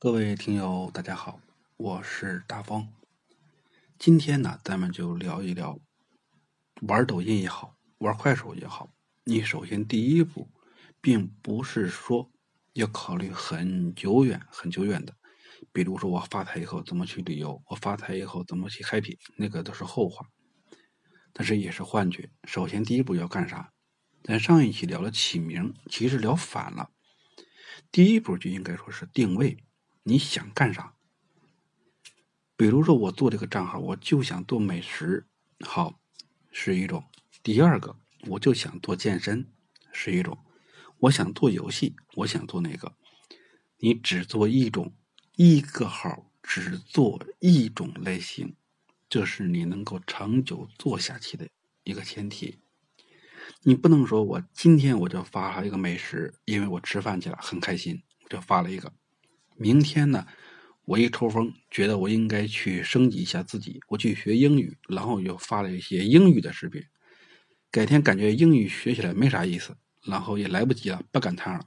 各位听友，大家好，我是大风。今天呢，咱们就聊一聊玩抖音也好，玩快手也好。你首先第一步，并不是说要考虑很久远、很久远的，比如说我发财以后怎么去旅游，我发财以后怎么去 happy，那个都是后话。但是也是幻觉。首先第一步要干啥？咱上一期聊了起名，其实聊反了。第一步就应该说是定位，你想干啥？比如说我做这个账号，我就想做美食，好，是一种；第二个，我就想做健身，是一种；我想做游戏，我想做那个？你只做一种，一个号只做一种类型，这是你能够长久做下去的一个前提。你不能说我今天我就发一个美食，因为我吃饭去了很开心，我就发了一个。明天呢，我一抽风，觉得我应该去升级一下自己，我去学英语，然后又发了一些英语的视频。改天感觉英语学起来没啥意思，然后也来不及了，不赶趟了，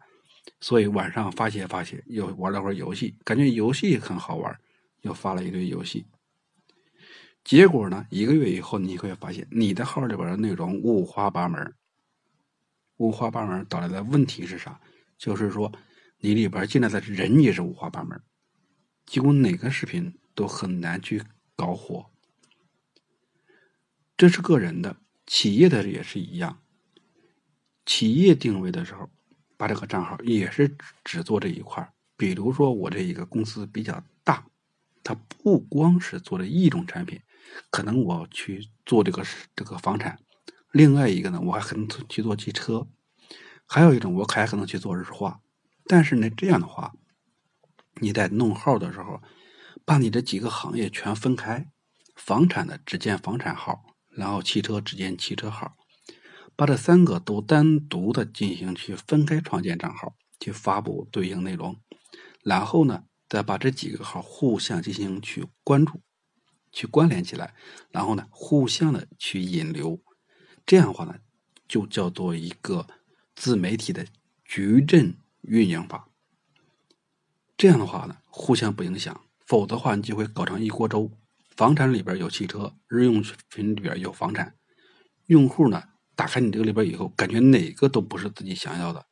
所以晚上发泄发泄，又玩了会儿游戏，感觉游戏很好玩，又发了一堆游戏。结果呢？一个月以后，你会发现你的号里边的内容五花八门。五花八门导来的问题是啥？就是说，你里边进来的人也是五花八门，几乎哪个视频都很难去搞火。这是个人的，企业的也是一样。企业定位的时候，把这个账号也是只做这一块比如说，我这一个公司比较大，它不光是做这一种产品。可能我去做这个这个房产，另外一个呢，我还可能去做汽车，还有一种我还可能去做日化。但是呢，这样的话，你在弄号的时候，把你这几个行业全分开，房产的只建房产号，然后汽车只建汽车号，把这三个都单独的进行去分开创建账号，去发布对应内容，然后呢，再把这几个号互相进行去关注。去关联起来，然后呢，互相的去引流，这样的话呢，就叫做一个自媒体的矩阵运营法。这样的话呢，互相不影响，否则的话你就会搞成一锅粥。房产里边有汽车，日用品里边有房产，用户呢打开你这个里边以后，感觉哪个都不是自己想要的，